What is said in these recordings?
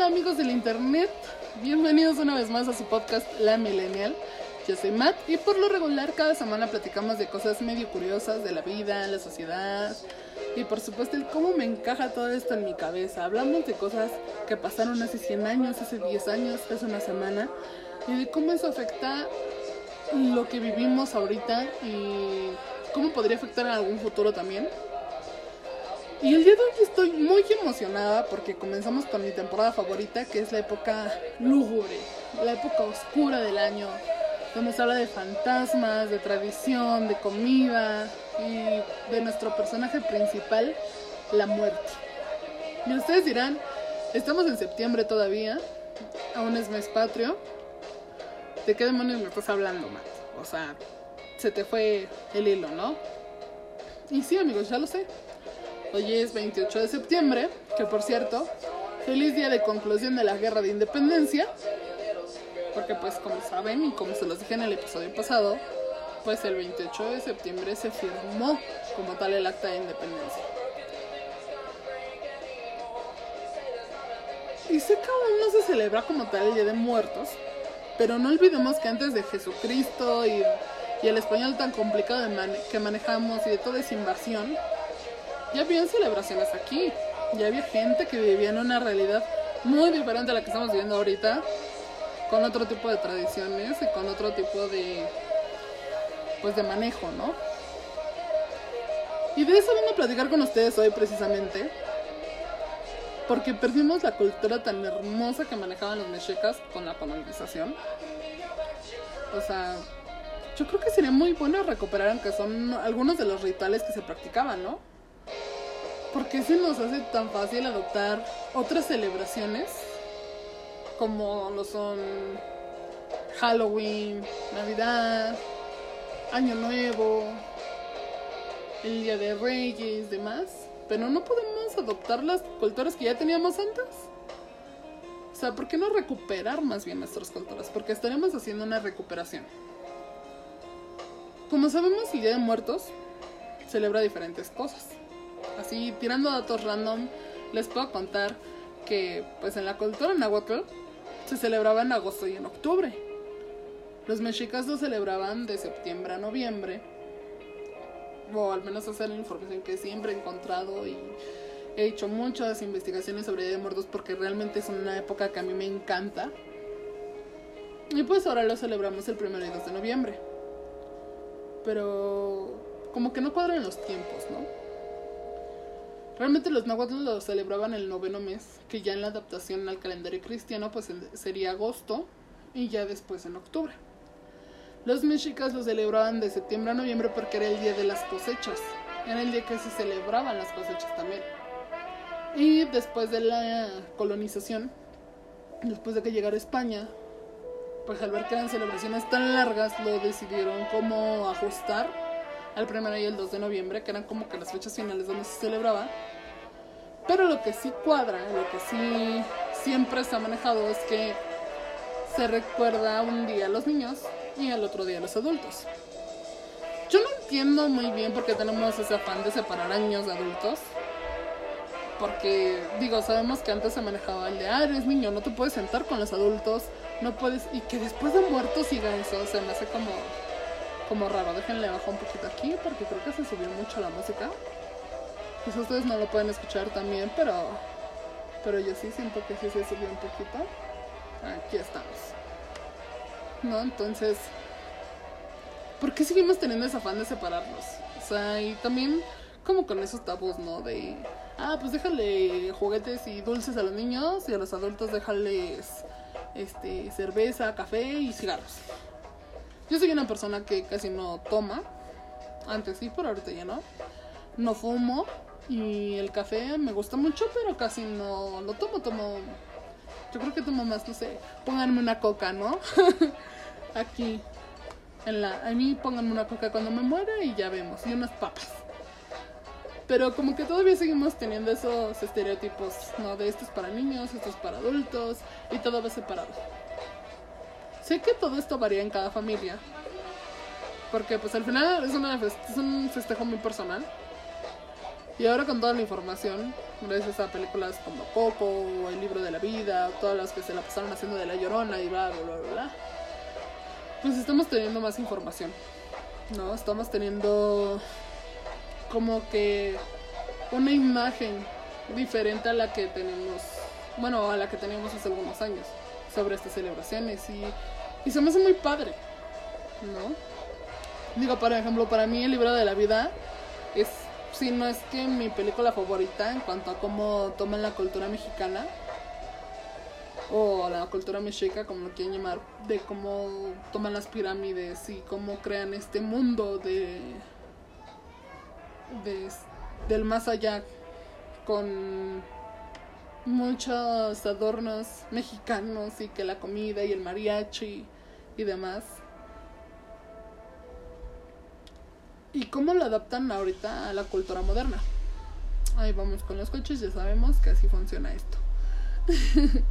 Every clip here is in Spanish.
Hola, amigos del internet. Bienvenidos una vez más a su podcast La Millennial. Yo soy Matt y por lo regular cada semana platicamos de cosas medio curiosas de la vida, la sociedad y por supuesto el cómo me encaja todo esto en mi cabeza. Hablamos de cosas que pasaron hace 100 años, hace 10 años, hace una semana y de cómo eso afecta lo que vivimos ahorita y cómo podría afectar en algún futuro también. Y el día de hoy estoy muy emocionada porque comenzamos con mi temporada favorita, que es la época lúgubre, la época oscura del año, donde se habla de fantasmas, de tradición, de comida y de nuestro personaje principal, la muerte. Y ustedes dirán, estamos en septiembre todavía, aún es mes patrio. ¿De qué demonios me estás hablando, Matt? O sea, se te fue el hilo, ¿no? Y sí, amigos, ya lo sé. Hoy es 28 de septiembre, que por cierto, feliz día de conclusión de la guerra de independencia. Porque pues como saben y como se los dije en el episodio pasado, pues el 28 de septiembre se firmó como tal el acta de independencia. Y sé que aún no se celebra como tal el Día de Muertos, pero no olvidemos que antes de Jesucristo y, el español tan complicado de que manejamos y de toda esa invasión, ya habían celebraciones aquí. Ya había gente que vivía en una realidad muy diferente a la que estamos viviendo ahorita, con otro tipo de tradiciones y con otro tipo de pues de manejo, ¿no? Y de eso vengo a platicar con ustedes hoy precisamente, porque perdimos la cultura tan hermosa que manejaban los mexicas con la colonización. O sea, yo creo que sería muy bueno recuperar aunque son algunos de los rituales que se practicaban, ¿no? ¿Por qué se nos hace tan fácil adoptar otras celebraciones como lo son Halloween, Navidad, Año Nuevo, el Día de Reyes, demás? Pero no podemos adoptar las culturas que ya teníamos antes. O sea, ¿por qué no recuperar más bien nuestras culturas? Porque estaremos haciendo una recuperación. Como sabemos, el Día de Muertos celebra diferentes cosas así tirando datos random, les puedo contar que pues en la cultura náhuatl se celebraba en agosto y en octubre. Los mexicas lo celebraban de septiembre a noviembre. O al menos esa es la información que siempre he encontrado y he hecho muchas investigaciones sobre Día de Muertos porque realmente es una época que a mí me encanta. Y pues ahora lo celebramos el primero y 2 de noviembre. Pero como que no cuadran los tiempos, ¿no? Realmente los náhuatl lo celebraban el noveno mes, que ya en la adaptación al calendario cristiano pues sería agosto y ya después en octubre. Los mexicas lo celebraban de septiembre a noviembre porque era el día de las cosechas, era el día que se celebraban las cosechas también. Y después de la colonización, después de que llegara España, pues al ver que eran celebraciones tan largas, lo decidieron como ajustar al primero y el 2 de noviembre, que eran como que las fechas finales donde se celebraba. Pero lo que sí cuadra, lo que sí siempre se ha manejado es que se recuerda un día a los niños y al otro día a los adultos. Yo no entiendo muy bien por qué tenemos ese afán de separar a niños de adultos. Porque, digo, sabemos que antes se manejaba el de, ah, eres niño, no te puedes sentar con los adultos, no puedes. Y que después de muerto siga eso, se me hace como como raro. Déjenle bajar un poquito aquí porque creo que se subió mucho la música. Quizás ustedes no lo pueden escuchar también, pero, pero yo sí siento que sí se subió un poquito. Aquí estamos. ¿No? Entonces, ¿por qué seguimos teniendo ese afán de separarnos? O sea, y también como con esos tabús, ¿no? De, ah, pues déjale juguetes y dulces a los niños y a los adultos déjales este, cerveza, café y cigarros. Yo soy una persona que casi no toma. Antes sí, pero ahorita ya no. No fumo. Y el café me gusta mucho, pero casi no lo tomo. Tomo. Yo creo que tomo más, no sé. Pónganme una coca, ¿no? Aquí. En la, a mí pónganme una coca cuando me muera y ya vemos. Y unas papas. Pero como que todavía seguimos teniendo esos estereotipos, ¿no? De esto es para niños, esto es para adultos y todo va separado. Sé que todo esto varía en cada familia. Porque pues al final es, una es un festejo muy personal. Y ahora con toda la información, gracias a películas como Coco, o El libro de la vida, todas las que se la pasaron haciendo de la llorona y bla, bla, bla, bla. Pues estamos teniendo más información, ¿no? Estamos teniendo como que una imagen diferente a la que tenemos, bueno, a la que teníamos hace algunos años sobre estas celebraciones y, y se me hace muy padre, ¿no? Digo, por ejemplo, para mí el libro de la vida es, si no es que mi película favorita en cuanto a cómo toman la cultura mexicana o la cultura mexica, como lo quieren llamar, de cómo toman las pirámides y cómo crean este mundo de, de del más allá con muchos adornos mexicanos y que la comida y el mariachi y demás. ¿Y cómo lo adaptan ahorita a la cultura moderna? Ahí vamos con los coches, ya sabemos que así funciona esto.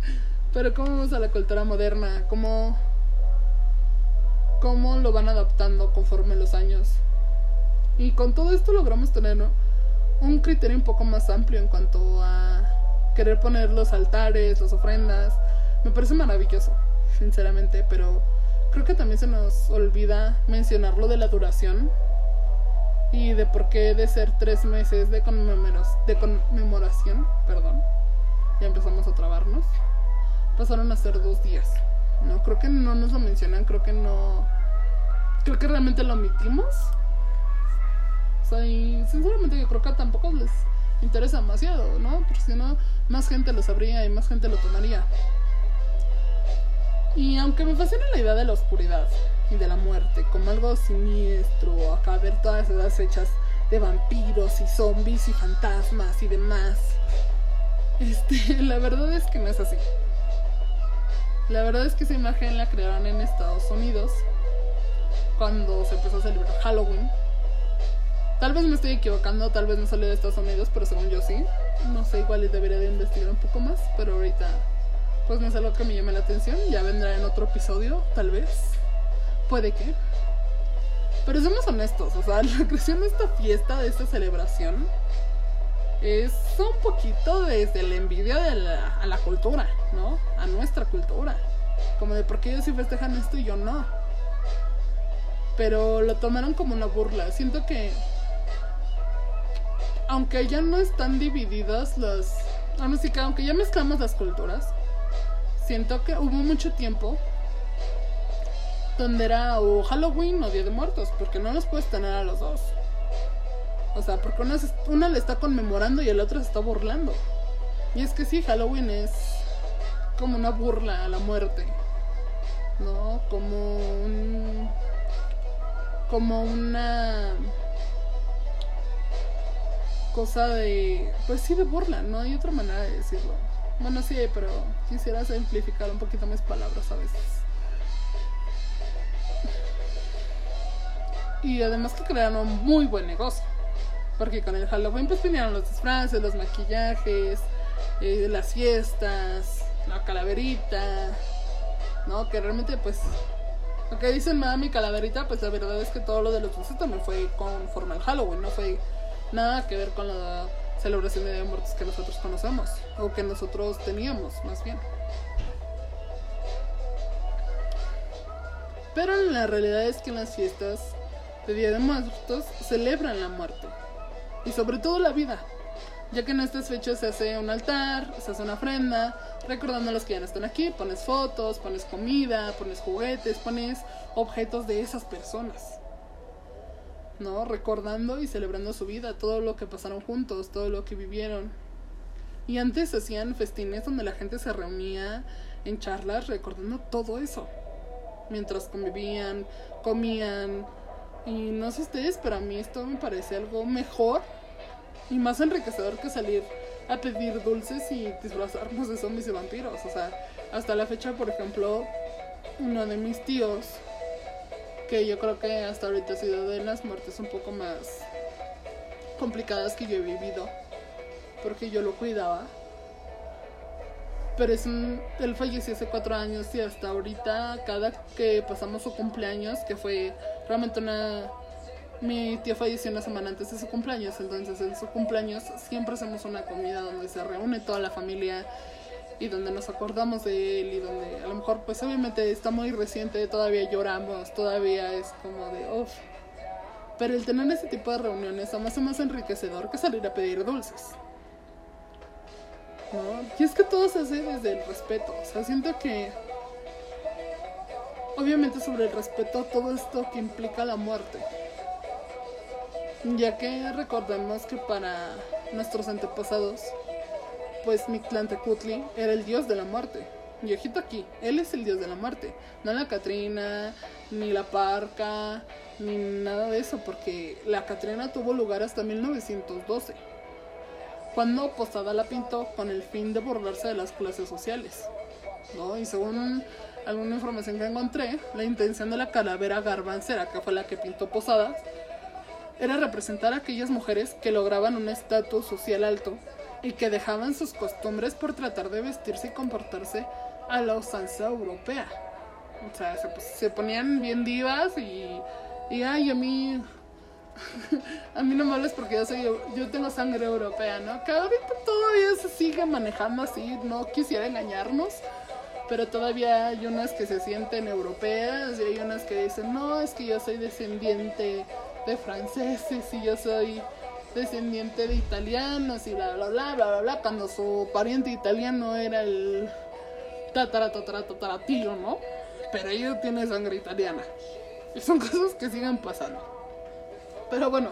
Pero ¿cómo vamos a la cultura moderna? ¿Cómo, ¿Cómo lo van adaptando conforme los años? Y con todo esto logramos tener un criterio un poco más amplio en cuanto a querer poner los altares, las ofrendas. Me parece maravilloso, sinceramente, pero creo que también se nos olvida mencionar lo de la duración y de por qué de ser tres meses de, conmemoración, perdón, ya empezamos a trabarnos, pasaron a ser dos días. No, creo que no nos lo mencionan, creo que no, creo que realmente lo omitimos. O sea, y sinceramente yo creo que tampoco les interesa demasiado, ¿no? Porque si no, más gente lo sabría y más gente lo tomaría. Y aunque me fascina la idea de la oscuridad, y de la muerte, como algo siniestro, acá ver todas esas fechas de vampiros y zombies y fantasmas y demás. Este, la verdad es que no es así. La verdad es que esa imagen la crearon en Estados Unidos cuando se empezó a celebrar Halloween. Tal vez me estoy equivocando, tal vez no salió de Estados Unidos, pero según yo sí. No sé, igual debería de investigar un poco más, pero ahorita pues no es algo que me llame la atención. Ya vendrá en otro episodio, tal vez. Puede que. Pero seamos honestos, o sea, la creación de esta fiesta, de esta celebración, es un poquito desde la envidia de la, a la cultura, ¿no? A nuestra cultura. Como de por qué ellos sí festejan esto y yo no. Pero lo tomaron como una burla. Siento que. Aunque ya no están divididas las. aunque ya mezclamos las culturas. Siento que hubo mucho tiempo donde era o Halloween o Día de Muertos, porque no los puedes tener a los dos. O sea, porque una, una le está conmemorando y el otro se está burlando. Y es que sí, Halloween es como una burla a la muerte. ¿No? Como un. Como una. Cosa de. Pues sí, de burla, no hay otra manera de decirlo. Bueno, sí, pero quisiera simplificar un poquito mis palabras a veces. Y además que crearon un muy buen negocio. Porque con el Halloween pues vinieron los disfraces, los maquillajes, eh, las fiestas, la calaverita, ¿no? Que realmente pues... Lo que dicen mi calaverita, pues la verdad es que todo lo de los dulces también fue conforme al Halloween, no fue nada que ver con la celebración de muertos que nosotros conocemos, o que nosotros teníamos, más bien. Pero la realidad es que en las fiestas de Día de Muertos celebran la muerte y sobre todo la vida, ya que en estas fechas se hace un altar, se hace una ofrenda, recordando a los que ya no están aquí, pones fotos, pones comida, pones juguetes, pones objetos de esas personas. ¿No? Recordando y celebrando su vida, todo lo que pasaron juntos, todo lo que vivieron. Y antes hacían festines donde la gente se reunía en charlas recordando todo eso. Mientras convivían, comían, y no sé ustedes, pero a mí esto me parece algo mejor y más enriquecedor que salir a pedir dulces y disfrazarnos de zombies y vampiros. O sea, hasta la fecha, por ejemplo, uno de mis tíos, que yo creo que hasta ahorita ha sido de las muertes un poco más complicadas que yo he vivido, porque yo lo cuidaba. Pero es un, él falleció hace cuatro años y hasta ahorita, cada que pasamos su cumpleaños, que fue realmente una mi tía falleció una semana antes de su cumpleaños, entonces en su cumpleaños siempre hacemos una comida donde se reúne toda la familia y donde nos acordamos de él y donde a lo mejor pues obviamente está muy reciente, todavía lloramos, todavía es como de uff. Pero el tener ese tipo de reuniones además es más enriquecedor que salir a pedir dulces. ¿No? Y es que todo se hace desde el respeto. O sea, siento que obviamente sobre el respeto todo esto que implica la muerte. Ya que recordemos que para nuestros antepasados, pues Mictlantecutli era el dios de la muerte. Y ojito aquí, él es el dios de la muerte. No la Catrina, ni la Parca, ni nada de eso, porque la Catrina tuvo lugar hasta 1912, cuando Posada la pintó con el fin de borrarse de las clases sociales. ¿no? Y según alguna información que encontré, la intención de la calavera garbancera, que fue la que pintó Posada, era representar a aquellas mujeres que lograban un estatus social alto y que dejaban sus costumbres por tratar de vestirse y comportarse a la usanza europea. O sea, se, pues, se ponían bien divas y, y ay, a mí a mí no me hables porque yo soy yo tengo sangre europea, ¿no? Que ahorita todavía se sigue manejando así, no quisiera engañarnos, pero todavía hay unas que se sienten europeas y hay unas que dicen, "No, es que yo soy descendiente de franceses y yo soy descendiente de italianos y bla bla bla bla bla bla cuando su pariente italiano era el tatara tatara tatara tío, ¿no? Pero ella tiene sangre italiana. Y son cosas que siguen pasando. Pero bueno,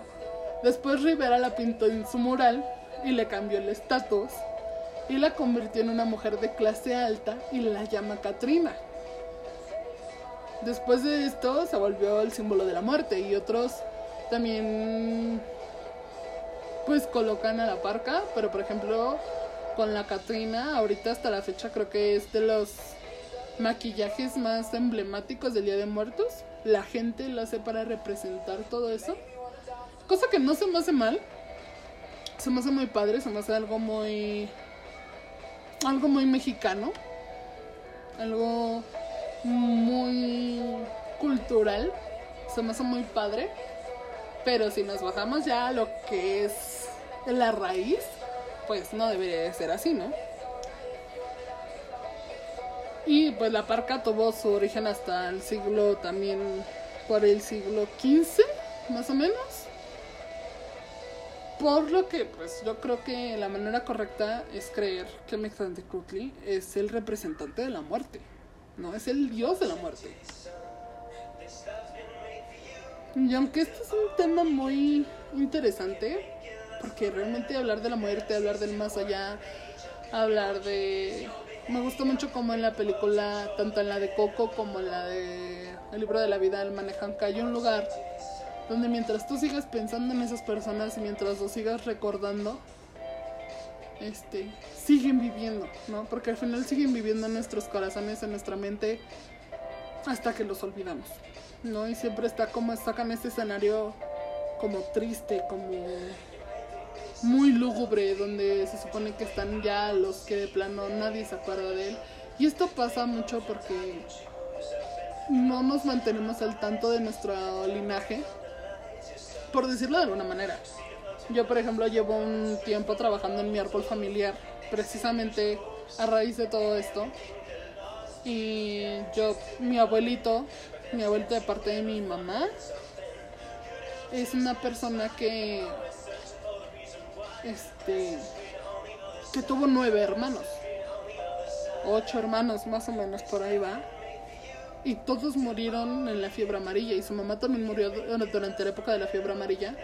después Rivera la pintó en su mural y le cambió el estatus y la convirtió en una mujer de clase alta y la llama Katrina. Después de esto se volvió el símbolo de la muerte y otros también pues colocan a la parca, pero por ejemplo con la Katrina, ahorita hasta la fecha creo que es de los maquillajes más emblemáticos del Día de Muertos. La gente lo hace para representar todo eso. Cosa que no se me hace mal. Se me hace muy padre, se me hace algo muy... Algo muy mexicano. Algo muy cultural. Se me hace muy padre. Pero si nos bajamos ya a lo que es la raíz, pues no debería de ser así, ¿no? Y pues la parca tuvo su origen hasta el siglo también, por el siglo XV, más o menos. Por lo que, pues yo creo que la manera correcta es creer que Mexantecutli es el representante de la muerte, no es el dios de la muerte. Y aunque este es un tema muy interesante, porque realmente hablar de la muerte, hablar del más allá, hablar de... Me gustó mucho como en la película, tanto en la de Coco como en la de El libro de la vida del manejan, que hay un lugar donde mientras tú sigas pensando en esas personas y mientras lo sigas recordando, este, siguen viviendo, ¿no? Porque al final siguen viviendo en nuestros corazones, en nuestra mente, hasta que los olvidamos, ¿no? Y siempre está como, sacan este escenario como triste, como muy lúgubre, donde se supone que están ya los que de plano nadie se acuerda de él. Y esto pasa mucho porque no nos mantenemos al tanto de nuestro linaje, por decirlo de alguna manera. Yo, por ejemplo, llevo un tiempo trabajando en mi árbol familiar, precisamente a raíz de todo esto. Y yo, mi abuelito, mi abuelito de parte de mi mamá, es una persona que este que tuvo nueve hermanos ocho hermanos más o menos por ahí va y todos murieron en la fiebre amarilla y su mamá también murió durante la época de la fiebre amarilla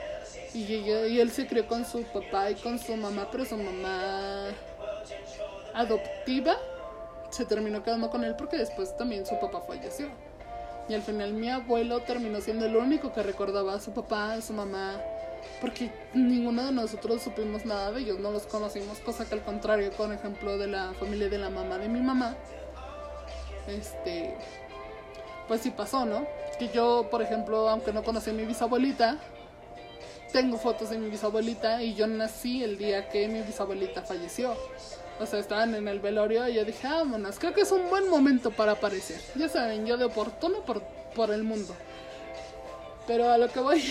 y, y él se crió con su papá y con su mamá pero su mamá adoptiva se terminó quedando con él porque después también su papá falleció y al final mi abuelo terminó siendo el único que recordaba a su papá, a su mamá, porque ninguno de nosotros supimos nada de ellos, no los conocimos, cosa que al contrario, con ejemplo de la familia de la mamá de mi mamá, este, pues sí pasó, ¿no? Que yo, por ejemplo, aunque no conocí a mi bisabuelita, tengo fotos de mi bisabuelita y yo nací el día que mi bisabuelita falleció. O sea, estaban en el velorio y yo dije, vámonos, creo que es un buen momento para aparecer. Ya saben, yo de oportuno por, por el mundo. Pero a lo que voy,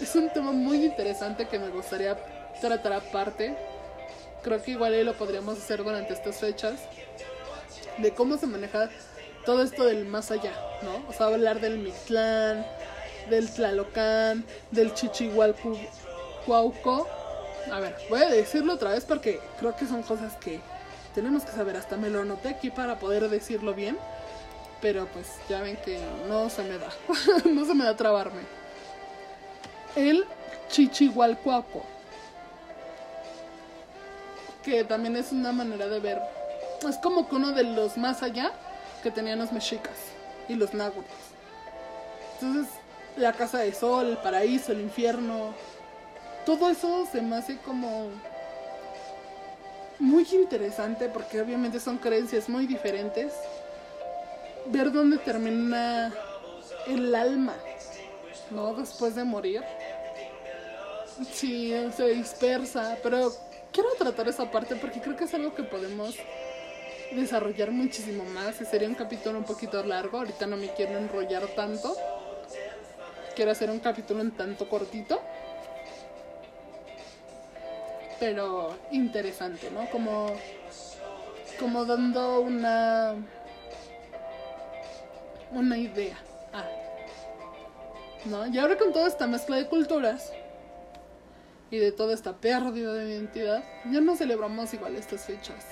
es un tema muy interesante que me gustaría tratar aparte. Creo que igual ahí lo podríamos hacer durante estas fechas. De cómo se maneja todo esto del más allá, ¿no? O sea, hablar del Mictlán, del Tlalocán, del Chichihualcuauco. A ver, voy a decirlo otra vez porque creo que son cosas que tenemos que saber. Hasta me lo anoté aquí para poder decirlo bien. Pero pues ya ven que no se me da. no se me da trabarme. El Chichihualcuauco. Que también es una manera de ver. Es como que uno de los más allá que tenían los mexicas y los náhuatl. Entonces, la casa de sol, el paraíso, el infierno, todo eso se me hace como muy interesante porque obviamente son creencias muy diferentes. Ver dónde termina el alma, ¿no? Después de morir. Sí, se dispersa, pero quiero tratar esa parte porque creo que es algo que podemos desarrollar muchísimo más sería un capítulo un poquito largo. Ahorita no me quiero enrollar tanto. Quiero hacer un capítulo en tanto cortito. Pero interesante, ¿no? Como, como dando una, una idea. Ah. ¿No? Y ahora con toda esta mezcla de culturas y de toda esta pérdida de identidad, ya no celebramos igual estas fechas.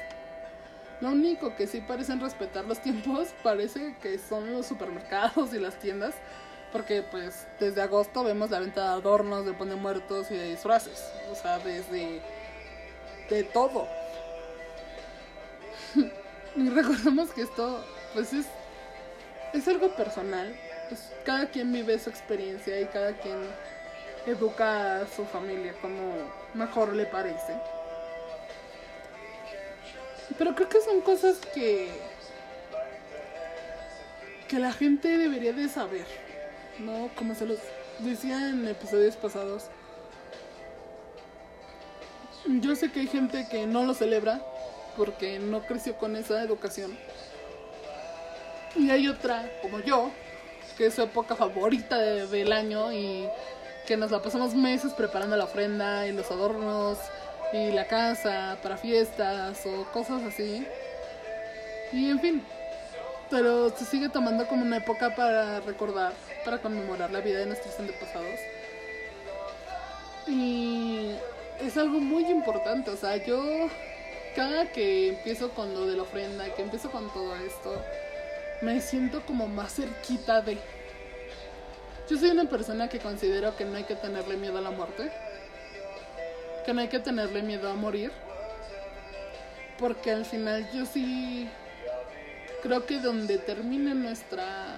Lo único que sí parecen respetar los tiempos parece que son los supermercados y las tiendas, porque pues desde agosto vemos la venta de adornos, de pone muertos y de disfraces, o sea, desde de todo. y recordemos que esto pues es es algo personal, pues cada quien vive su experiencia y cada quien educa a su familia como mejor le parece. Pero creo que son cosas que que la gente debería de saber, ¿no? Como se los decía en episodios pasados. Yo sé que hay gente que no lo celebra porque no creció con esa educación. Y hay otra, como yo, que es su época favorita del año y que nos la pasamos meses preparando la ofrenda y los adornos y la casa para fiestas o cosas así. Y en fin, pero se sigue tomando como una época para recordar, para conmemorar la vida de nuestros antepasados. Y es algo muy importante, o sea, yo cada que empiezo con lo de la ofrenda, que empiezo con todo esto, me siento como más cerquita de... Yo soy una persona que considero que no hay que tenerle miedo a la muerte que no hay que tenerle miedo a morir. Porque al final yo sí creo que donde termine nuestra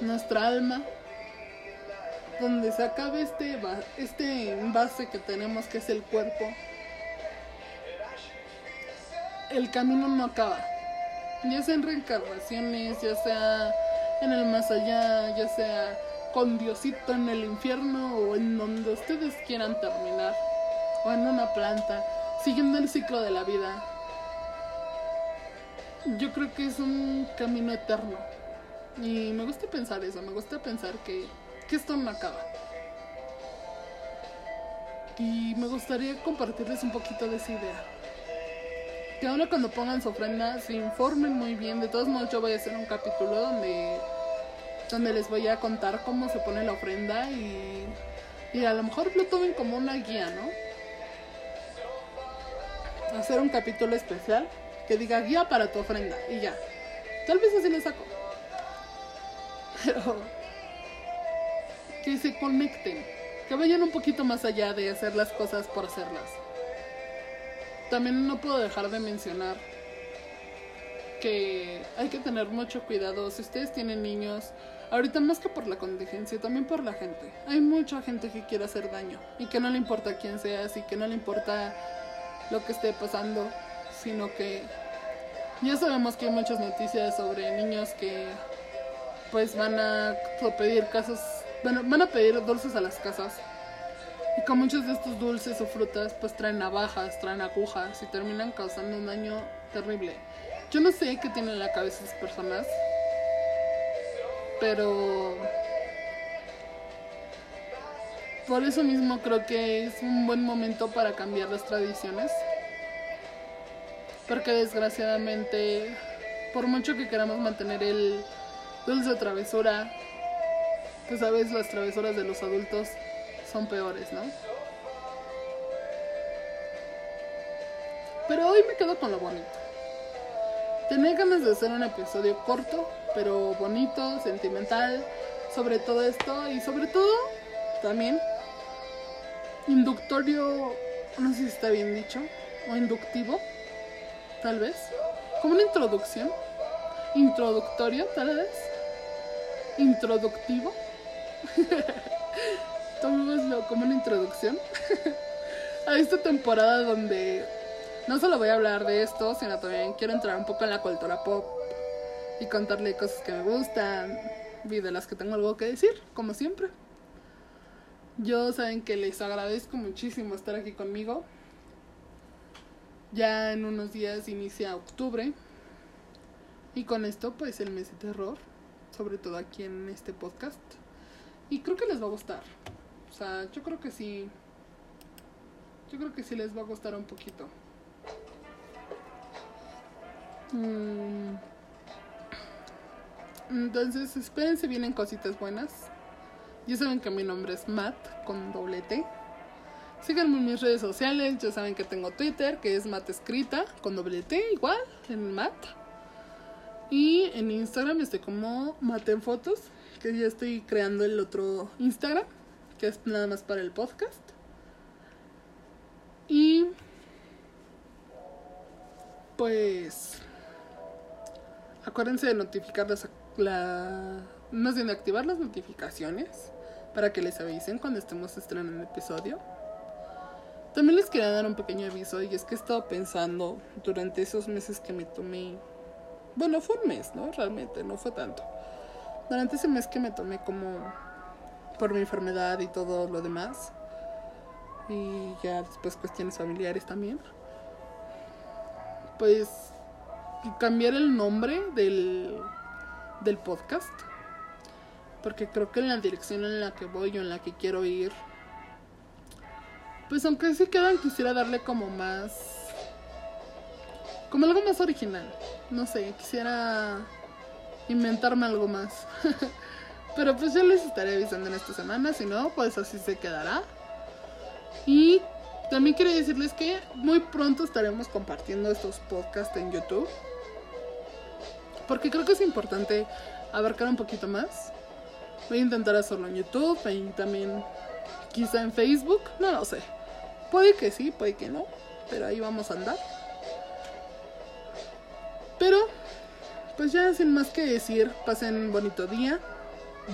nuestra alma, donde se acabe este este envase que tenemos que es el cuerpo, el camino no acaba. Ya sea en reencarnaciones, ya sea en el más allá, ya sea con Diosito en el infierno o en donde ustedes quieran terminar, o en una planta, siguiendo el ciclo de la vida. Yo creo que es un camino eterno. Y me gusta pensar eso, me gusta pensar que, que esto no acaba. Y me gustaría compartirles un poquito de esa idea. Que ahora cuando pongan su ofrenda se informen muy bien. De todos modos yo voy a hacer un capítulo donde donde les voy a contar cómo se pone la ofrenda y, y a lo mejor lo tomen como una guía, ¿no? Hacer un capítulo especial que diga guía para tu ofrenda y ya. Tal vez así lo saco. Pero que se conecten, que vayan un poquito más allá de hacer las cosas por hacerlas. También no puedo dejar de mencionar que hay que tener mucho cuidado. Si ustedes tienen niños, Ahorita más que por la contingencia, también por la gente. Hay mucha gente que quiere hacer daño y que no le importa quién seas y que no le importa lo que esté pasando, sino que ya sabemos que hay muchas noticias sobre niños que pues van a pedir casas, bueno, van a pedir dulces a las casas. Y con muchos de estos dulces o frutas pues traen navajas, traen agujas y terminan causando un daño terrible. Yo no sé qué tienen en la cabeza esas personas, pero por eso mismo creo que es un buen momento para cambiar las tradiciones. Porque desgraciadamente, por mucho que queramos mantener el dulce travesura, pues a veces las travesuras de los adultos son peores, ¿no? Pero hoy me quedo con lo bonito. Tenía ganas de hacer un episodio corto, pero bonito, sentimental, sobre todo esto y sobre todo también inductorio, no sé si está bien dicho, o inductivo, tal vez, como una introducción, introductorio, tal vez, introductivo, tomémoslo como una introducción. A esta temporada donde no solo voy a hablar de esto, sino también quiero entrar un poco en la cultura pop y contarle cosas que me gustan y de las que tengo algo que decir, como siempre. Yo saben que les agradezco muchísimo estar aquí conmigo. Ya en unos días inicia octubre. Y con esto pues el mes de terror, sobre todo aquí en este podcast. Y creo que les va a gustar. O sea, yo creo que sí. Yo creo que sí les va a gustar un poquito. Mm. Entonces, espérense, vienen cositas buenas. Ya saben que mi nombre es Matt con doble T. Síganme en mis redes sociales, ya saben que tengo Twitter, que es Matt escrita con doble T igual, en Matt. Y en Instagram estoy como Matt en fotos, que ya estoy creando el otro Instagram, que es nada más para el podcast. Y pues acuérdense de notificar las, la, más bien de activar las notificaciones para que les avisen cuando estemos estrenando el episodio. También les quería dar un pequeño aviso y es que he estado pensando durante esos meses que me tomé, bueno, fue un mes, ¿no? Realmente, no fue tanto. Durante ese mes que me tomé como por mi enfermedad y todo lo demás, y ya después cuestiones familiares también, pues cambiar el nombre del, del podcast. Porque creo que en la dirección en la que voy o en la que quiero ir, pues aunque sí quedan, quisiera darle como más... Como algo más original. No sé, quisiera inventarme algo más. Pero pues ya les estaré avisando en esta semana, si no, pues así se quedará. Y también quiero decirles que muy pronto estaremos compartiendo estos podcasts en YouTube. Porque creo que es importante abarcar un poquito más. Voy a intentar hacerlo en YouTube y también quizá en Facebook. No lo sé. Puede que sí, puede que no. Pero ahí vamos a andar. Pero, pues ya sin más que decir, pasen bonito día.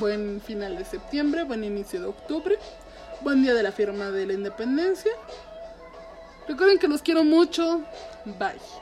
Buen final de septiembre, buen inicio de octubre. Buen día de la firma de la independencia. Recuerden que los quiero mucho. Bye.